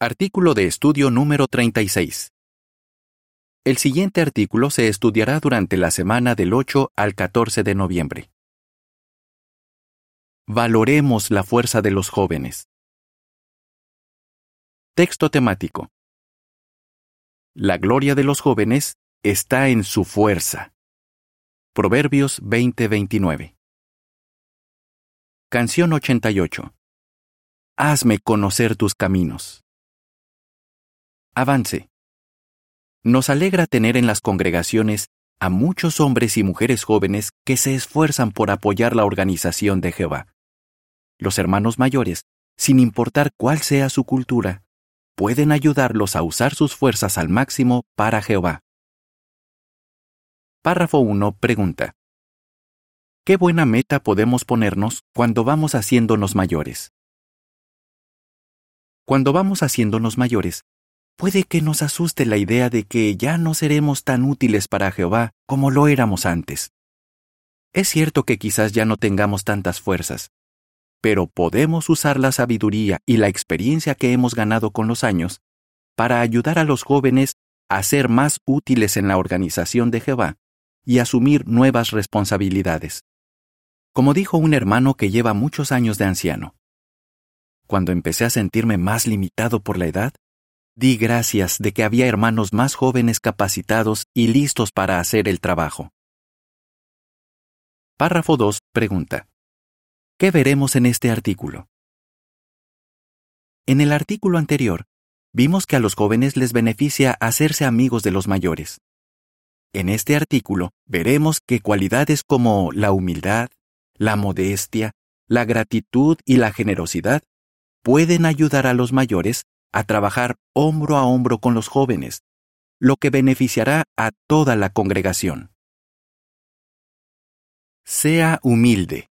Artículo de estudio número 36. El siguiente artículo se estudiará durante la semana del 8 al 14 de noviembre. Valoremos la fuerza de los jóvenes. Texto temático. La gloria de los jóvenes está en su fuerza. Proverbios 20:29. Canción 88. Hazme conocer tus caminos. Avance. Nos alegra tener en las congregaciones a muchos hombres y mujeres jóvenes que se esfuerzan por apoyar la organización de Jehová. Los hermanos mayores, sin importar cuál sea su cultura, pueden ayudarlos a usar sus fuerzas al máximo para Jehová. Párrafo 1 pregunta. ¿Qué buena meta podemos ponernos cuando vamos haciéndonos mayores? Cuando vamos haciéndonos mayores, puede que nos asuste la idea de que ya no seremos tan útiles para Jehová como lo éramos antes. Es cierto que quizás ya no tengamos tantas fuerzas, pero podemos usar la sabiduría y la experiencia que hemos ganado con los años para ayudar a los jóvenes a ser más útiles en la organización de Jehová y asumir nuevas responsabilidades. Como dijo un hermano que lleva muchos años de anciano, cuando empecé a sentirme más limitado por la edad, Di gracias de que había hermanos más jóvenes capacitados y listos para hacer el trabajo. Párrafo 2. Pregunta. ¿Qué veremos en este artículo? En el artículo anterior, vimos que a los jóvenes les beneficia hacerse amigos de los mayores. En este artículo veremos que cualidades como la humildad, la modestia, la gratitud y la generosidad pueden ayudar a los mayores a trabajar hombro a hombro con los jóvenes, lo que beneficiará a toda la congregación. Sea humilde.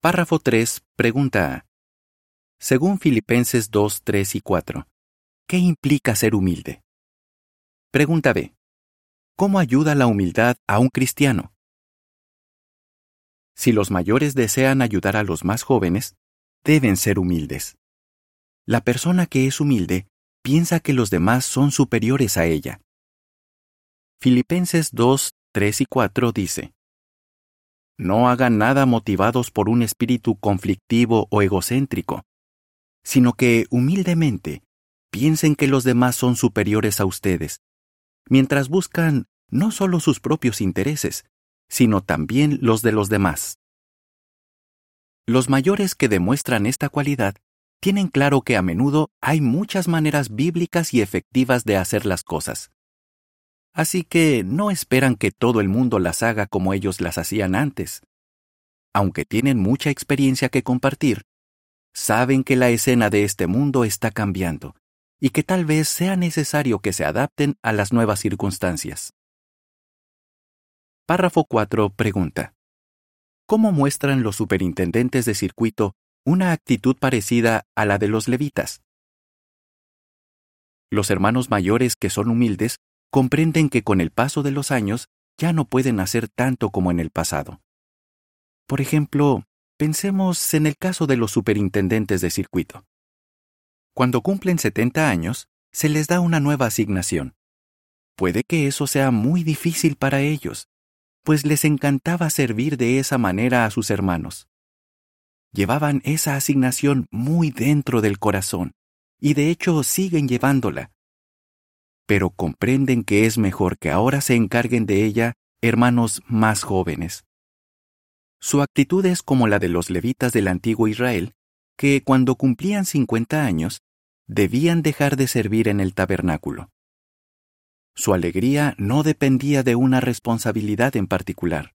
Párrafo 3. Pregunta A. Según Filipenses 2, 3 y 4, ¿qué implica ser humilde? Pregunta B. ¿Cómo ayuda la humildad a un cristiano? Si los mayores desean ayudar a los más jóvenes, deben ser humildes. La persona que es humilde piensa que los demás son superiores a ella. Filipenses 2, 3 y 4 dice, No hagan nada motivados por un espíritu conflictivo o egocéntrico, sino que humildemente piensen que los demás son superiores a ustedes, mientras buscan no solo sus propios intereses, sino también los de los demás. Los mayores que demuestran esta cualidad tienen claro que a menudo hay muchas maneras bíblicas y efectivas de hacer las cosas. Así que no esperan que todo el mundo las haga como ellos las hacían antes. Aunque tienen mucha experiencia que compartir, saben que la escena de este mundo está cambiando y que tal vez sea necesario que se adapten a las nuevas circunstancias. Párrafo 4 pregunta. ¿Cómo muestran los superintendentes de circuito una actitud parecida a la de los levitas. Los hermanos mayores que son humildes comprenden que con el paso de los años ya no pueden hacer tanto como en el pasado. Por ejemplo, pensemos en el caso de los superintendentes de circuito. Cuando cumplen 70 años, se les da una nueva asignación. Puede que eso sea muy difícil para ellos, pues les encantaba servir de esa manera a sus hermanos llevaban esa asignación muy dentro del corazón, y de hecho siguen llevándola. Pero comprenden que es mejor que ahora se encarguen de ella hermanos más jóvenes. Su actitud es como la de los levitas del antiguo Israel, que cuando cumplían 50 años, debían dejar de servir en el tabernáculo. Su alegría no dependía de una responsabilidad en particular.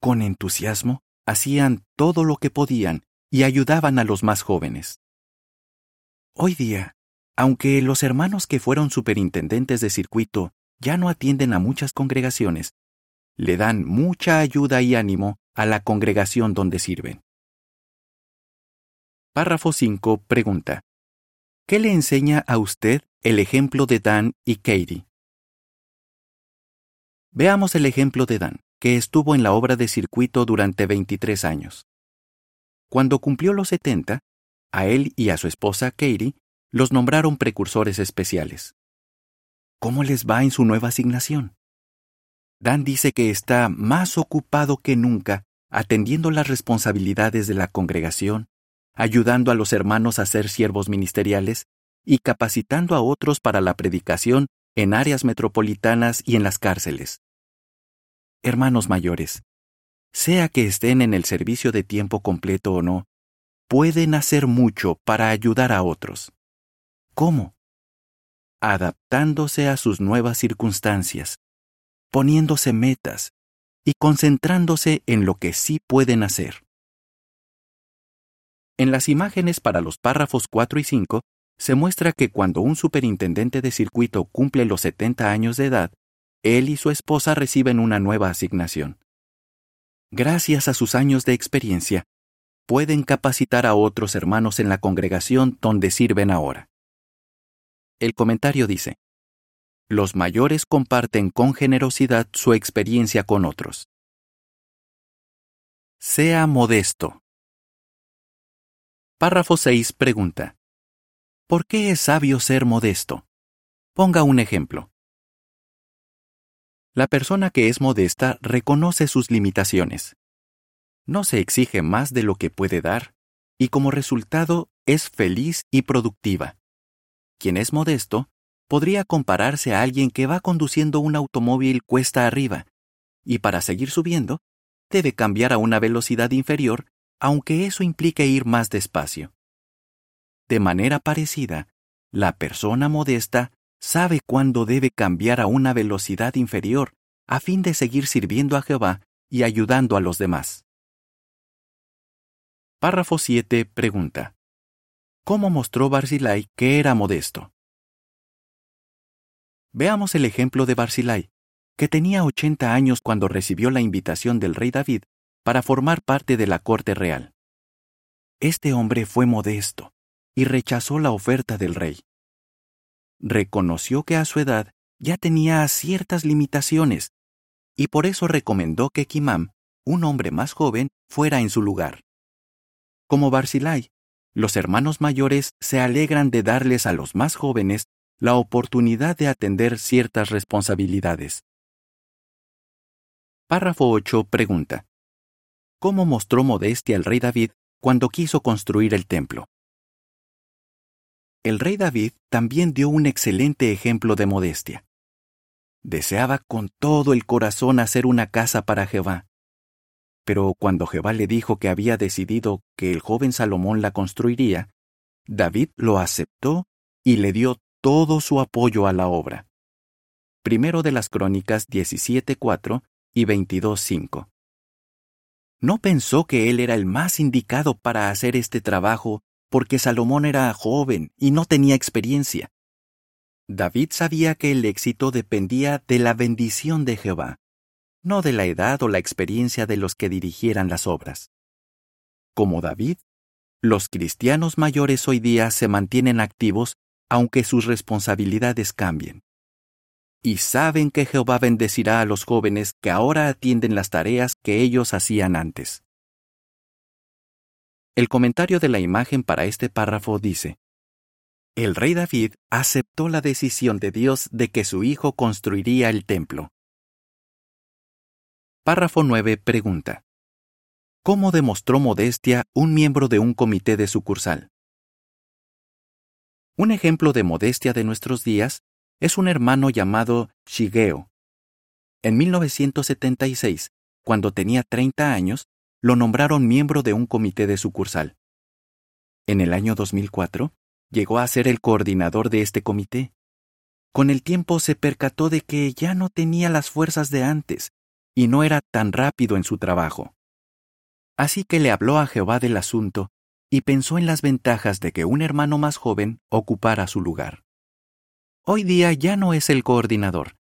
Con entusiasmo, hacían todo lo que podían y ayudaban a los más jóvenes. Hoy día, aunque los hermanos que fueron superintendentes de circuito ya no atienden a muchas congregaciones, le dan mucha ayuda y ánimo a la congregación donde sirven. Párrafo 5 pregunta. ¿Qué le enseña a usted el ejemplo de Dan y Katie? Veamos el ejemplo de Dan que estuvo en la obra de circuito durante 23 años. Cuando cumplió los 70, A él y a su esposa Katie los nombraron precursores especiales. ¿Cómo les va en su nueva asignación? Dan dice que está más ocupado que nunca atendiendo las responsabilidades de la congregación, ayudando a los hermanos a ser siervos ministeriales y capacitando a otros para la predicación en áreas metropolitanas y en las cárceles. Hermanos mayores, sea que estén en el servicio de tiempo completo o no, pueden hacer mucho para ayudar a otros. ¿Cómo? Adaptándose a sus nuevas circunstancias, poniéndose metas y concentrándose en lo que sí pueden hacer. En las imágenes para los párrafos 4 y 5 se muestra que cuando un superintendente de circuito cumple los 70 años de edad, él y su esposa reciben una nueva asignación. Gracias a sus años de experiencia, pueden capacitar a otros hermanos en la congregación donde sirven ahora. El comentario dice, los mayores comparten con generosidad su experiencia con otros. Sea modesto. Párrafo 6 pregunta. ¿Por qué es sabio ser modesto? Ponga un ejemplo. La persona que es modesta reconoce sus limitaciones. No se exige más de lo que puede dar, y como resultado es feliz y productiva. Quien es modesto podría compararse a alguien que va conduciendo un automóvil cuesta arriba, y para seguir subiendo, debe cambiar a una velocidad inferior, aunque eso implique ir más despacio. De manera parecida, la persona modesta sabe cuándo debe cambiar a una velocidad inferior a fin de seguir sirviendo a Jehová y ayudando a los demás. Párrafo 7 pregunta. ¿Cómo mostró Barzilai que era modesto? Veamos el ejemplo de Barzilai, que tenía 80 años cuando recibió la invitación del rey David para formar parte de la corte real. Este hombre fue modesto y rechazó la oferta del rey. Reconoció que a su edad ya tenía ciertas limitaciones y por eso recomendó que Kimam, un hombre más joven, fuera en su lugar. Como Barzilai, los hermanos mayores se alegran de darles a los más jóvenes la oportunidad de atender ciertas responsabilidades. Párrafo 8 pregunta. ¿Cómo mostró modestia el rey David cuando quiso construir el templo? El rey David también dio un excelente ejemplo de modestia. Deseaba con todo el corazón hacer una casa para Jehová. Pero cuando Jehová le dijo que había decidido que el joven Salomón la construiría, David lo aceptó y le dio todo su apoyo a la obra. Primero de las Crónicas 17.4 y 22.5. No pensó que él era el más indicado para hacer este trabajo porque Salomón era joven y no tenía experiencia. David sabía que el éxito dependía de la bendición de Jehová, no de la edad o la experiencia de los que dirigieran las obras. Como David, los cristianos mayores hoy día se mantienen activos aunque sus responsabilidades cambien. Y saben que Jehová bendecirá a los jóvenes que ahora atienden las tareas que ellos hacían antes. El comentario de la imagen para este párrafo dice, El rey David aceptó la decisión de Dios de que su hijo construiría el templo. Párrafo 9 pregunta, ¿Cómo demostró modestia un miembro de un comité de sucursal? Un ejemplo de modestia de nuestros días es un hermano llamado Shigeo. En 1976, cuando tenía 30 años, lo nombraron miembro de un comité de sucursal. En el año 2004, llegó a ser el coordinador de este comité. Con el tiempo se percató de que ya no tenía las fuerzas de antes y no era tan rápido en su trabajo. Así que le habló a Jehová del asunto y pensó en las ventajas de que un hermano más joven ocupara su lugar. Hoy día ya no es el coordinador,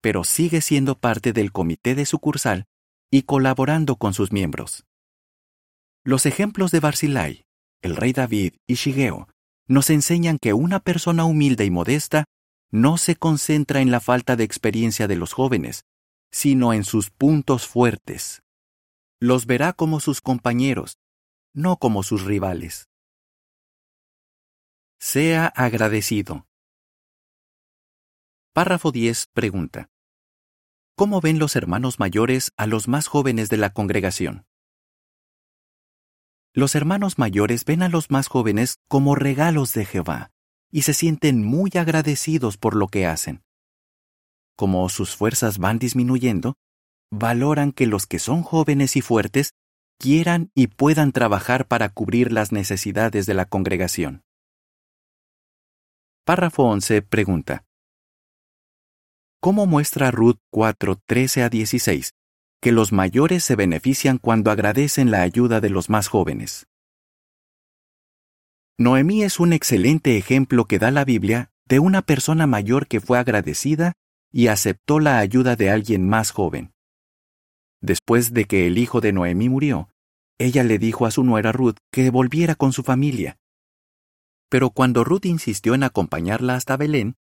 pero sigue siendo parte del comité de sucursal y colaborando con sus miembros. Los ejemplos de Barzilai, el rey David y Shigeo nos enseñan que una persona humilde y modesta no se concentra en la falta de experiencia de los jóvenes, sino en sus puntos fuertes. Los verá como sus compañeros, no como sus rivales. Sea agradecido. Párrafo 10 pregunta. ¿Cómo ven los hermanos mayores a los más jóvenes de la congregación? Los hermanos mayores ven a los más jóvenes como regalos de Jehová y se sienten muy agradecidos por lo que hacen. Como sus fuerzas van disminuyendo, valoran que los que son jóvenes y fuertes quieran y puedan trabajar para cubrir las necesidades de la congregación. Párrafo 11 pregunta. ¿Cómo muestra Ruth 4, 13 a 16 que los mayores se benefician cuando agradecen la ayuda de los más jóvenes. Noemí es un excelente ejemplo que da la Biblia de una persona mayor que fue agradecida y aceptó la ayuda de alguien más joven. Después de que el hijo de Noemí murió, ella le dijo a su nuera Ruth que volviera con su familia. Pero cuando Ruth insistió en acompañarla hasta Belén,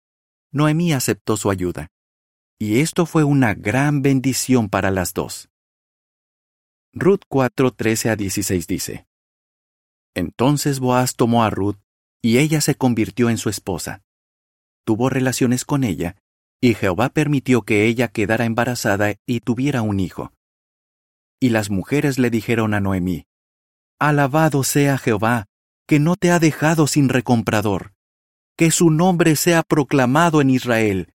Noemí aceptó su ayuda y esto fue una gran bendición para las dos. Ruth 4, 13 a 16 dice, Entonces Boaz tomó a Ruth, y ella se convirtió en su esposa. Tuvo relaciones con ella, y Jehová permitió que ella quedara embarazada y tuviera un hijo. Y las mujeres le dijeron a Noemí, Alabado sea Jehová, que no te ha dejado sin recomprador, que su nombre sea proclamado en Israel,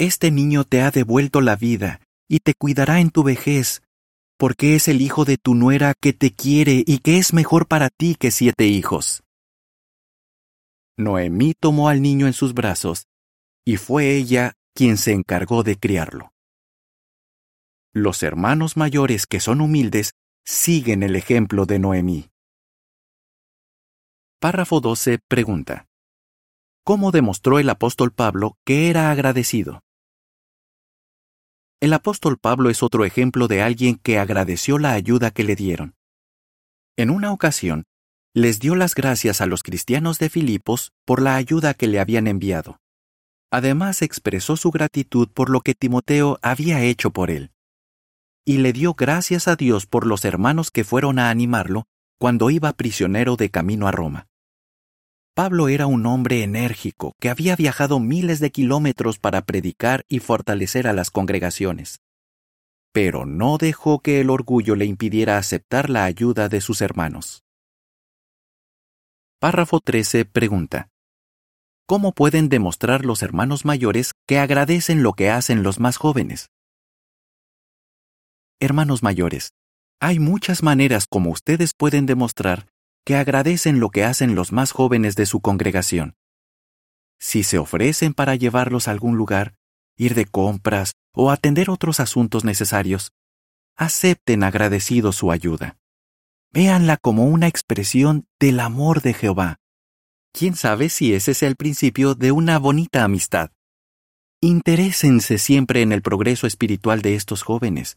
este niño te ha devuelto la vida y te cuidará en tu vejez, porque es el hijo de tu nuera que te quiere y que es mejor para ti que siete hijos. Noemí tomó al niño en sus brazos, y fue ella quien se encargó de criarlo. Los hermanos mayores que son humildes siguen el ejemplo de Noemí. Párrafo 12 pregunta. ¿Cómo demostró el apóstol Pablo que era agradecido? El apóstol Pablo es otro ejemplo de alguien que agradeció la ayuda que le dieron. En una ocasión, les dio las gracias a los cristianos de Filipos por la ayuda que le habían enviado. Además expresó su gratitud por lo que Timoteo había hecho por él. Y le dio gracias a Dios por los hermanos que fueron a animarlo cuando iba prisionero de camino a Roma. Pablo era un hombre enérgico que había viajado miles de kilómetros para predicar y fortalecer a las congregaciones. Pero no dejó que el orgullo le impidiera aceptar la ayuda de sus hermanos. Párrafo 13 pregunta. ¿Cómo pueden demostrar los hermanos mayores que agradecen lo que hacen los más jóvenes? Hermanos mayores, hay muchas maneras como ustedes pueden demostrar que agradecen lo que hacen los más jóvenes de su congregación. Si se ofrecen para llevarlos a algún lugar, ir de compras o atender otros asuntos necesarios, acepten agradecidos su ayuda. Véanla como una expresión del amor de Jehová. ¿Quién sabe si ese es el principio de una bonita amistad? Interésense siempre en el progreso espiritual de estos jóvenes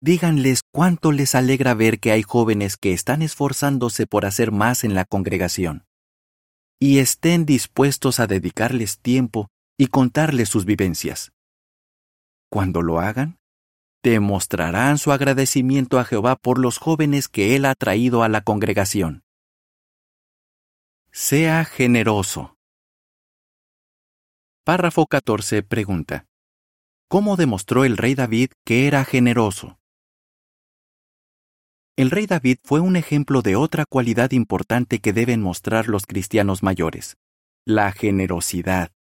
díganles cuánto les alegra ver que hay jóvenes que están esforzándose por hacer más en la congregación. Y estén dispuestos a dedicarles tiempo y contarles sus vivencias. Cuando lo hagan, demostrarán su agradecimiento a Jehová por los jóvenes que Él ha traído a la congregación. Sea generoso. Párrafo 14 pregunta. ¿Cómo demostró el rey David que era generoso? El rey David fue un ejemplo de otra cualidad importante que deben mostrar los cristianos mayores, la generosidad.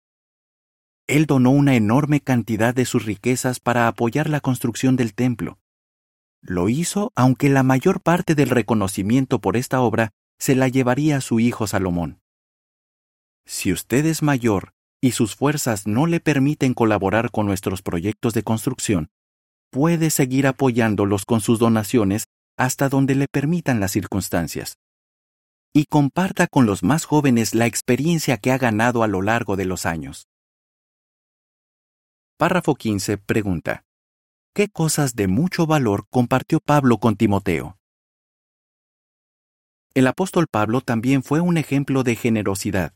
Él donó una enorme cantidad de sus riquezas para apoyar la construcción del templo. Lo hizo aunque la mayor parte del reconocimiento por esta obra se la llevaría a su hijo Salomón. Si usted es mayor y sus fuerzas no le permiten colaborar con nuestros proyectos de construcción, puede seguir apoyándolos con sus donaciones hasta donde le permitan las circunstancias. Y comparta con los más jóvenes la experiencia que ha ganado a lo largo de los años. Párrafo 15 pregunta. ¿Qué cosas de mucho valor compartió Pablo con Timoteo? El apóstol Pablo también fue un ejemplo de generosidad.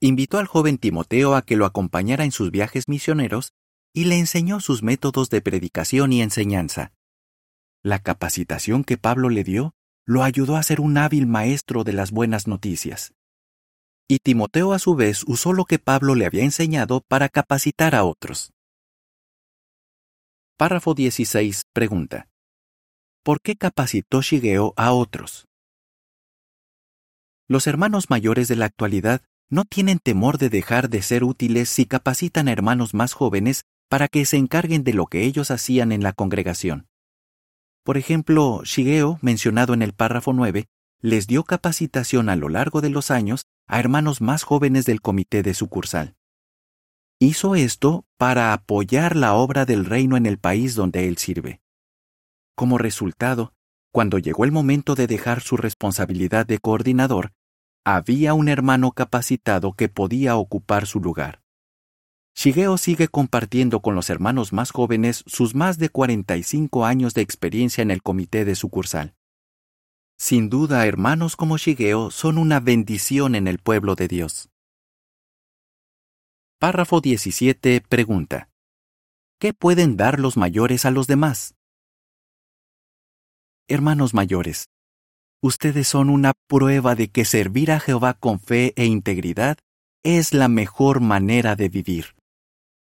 Invitó al joven Timoteo a que lo acompañara en sus viajes misioneros y le enseñó sus métodos de predicación y enseñanza. La capacitación que Pablo le dio lo ayudó a ser un hábil maestro de las buenas noticias. y Timoteo a su vez usó lo que Pablo le había enseñado para capacitar a otros. Párrafo 16 pregunta. ¿Por qué capacitó Shigeo a otros? Los hermanos mayores de la actualidad no tienen temor de dejar de ser útiles si capacitan a hermanos más jóvenes para que se encarguen de lo que ellos hacían en la congregación. Por ejemplo, Shigeo, mencionado en el párrafo 9, les dio capacitación a lo largo de los años a hermanos más jóvenes del comité de sucursal. Hizo esto para apoyar la obra del reino en el país donde él sirve. Como resultado, cuando llegó el momento de dejar su responsabilidad de coordinador, había un hermano capacitado que podía ocupar su lugar. Shigeo sigue compartiendo con los hermanos más jóvenes sus más de 45 años de experiencia en el comité de sucursal. Sin duda, hermanos como Shigeo son una bendición en el pueblo de Dios. Párrafo 17 pregunta. ¿Qué pueden dar los mayores a los demás? Hermanos mayores, ustedes son una prueba de que servir a Jehová con fe e integridad es la mejor manera de vivir.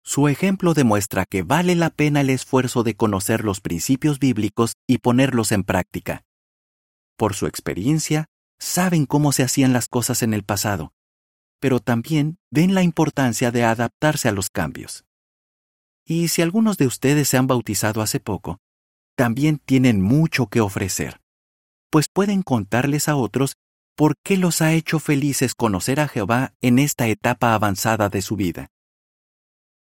Su ejemplo demuestra que vale la pena el esfuerzo de conocer los principios bíblicos y ponerlos en práctica. Por su experiencia, saben cómo se hacían las cosas en el pasado, pero también ven la importancia de adaptarse a los cambios. Y si algunos de ustedes se han bautizado hace poco, también tienen mucho que ofrecer, pues pueden contarles a otros por qué los ha hecho felices conocer a Jehová en esta etapa avanzada de su vida.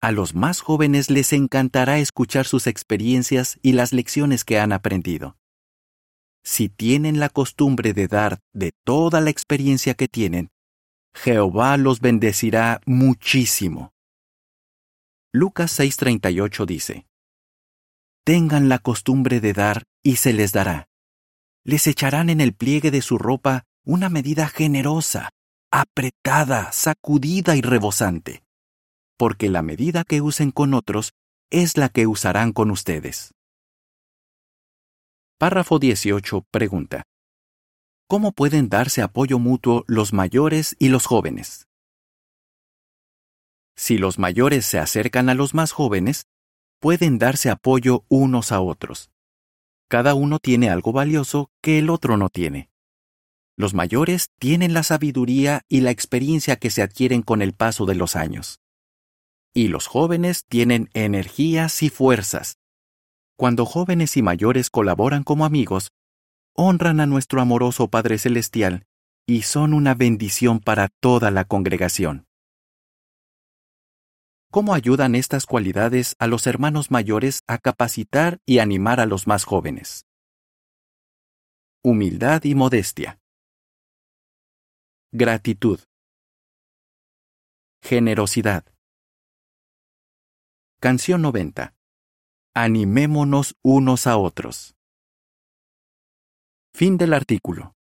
A los más jóvenes les encantará escuchar sus experiencias y las lecciones que han aprendido. Si tienen la costumbre de dar de toda la experiencia que tienen, Jehová los bendecirá muchísimo. Lucas 6:38 dice, Tengan la costumbre de dar y se les dará. Les echarán en el pliegue de su ropa una medida generosa, apretada, sacudida y rebosante porque la medida que usen con otros es la que usarán con ustedes. Párrafo 18 pregunta. ¿Cómo pueden darse apoyo mutuo los mayores y los jóvenes? Si los mayores se acercan a los más jóvenes, pueden darse apoyo unos a otros. Cada uno tiene algo valioso que el otro no tiene. Los mayores tienen la sabiduría y la experiencia que se adquieren con el paso de los años y los jóvenes tienen energías y fuerzas. Cuando jóvenes y mayores colaboran como amigos, honran a nuestro amoroso Padre Celestial y son una bendición para toda la congregación. ¿Cómo ayudan estas cualidades a los hermanos mayores a capacitar y animar a los más jóvenes? Humildad y modestia. Gratitud. Generosidad. Canción 90. Animémonos unos a otros. Fin del artículo.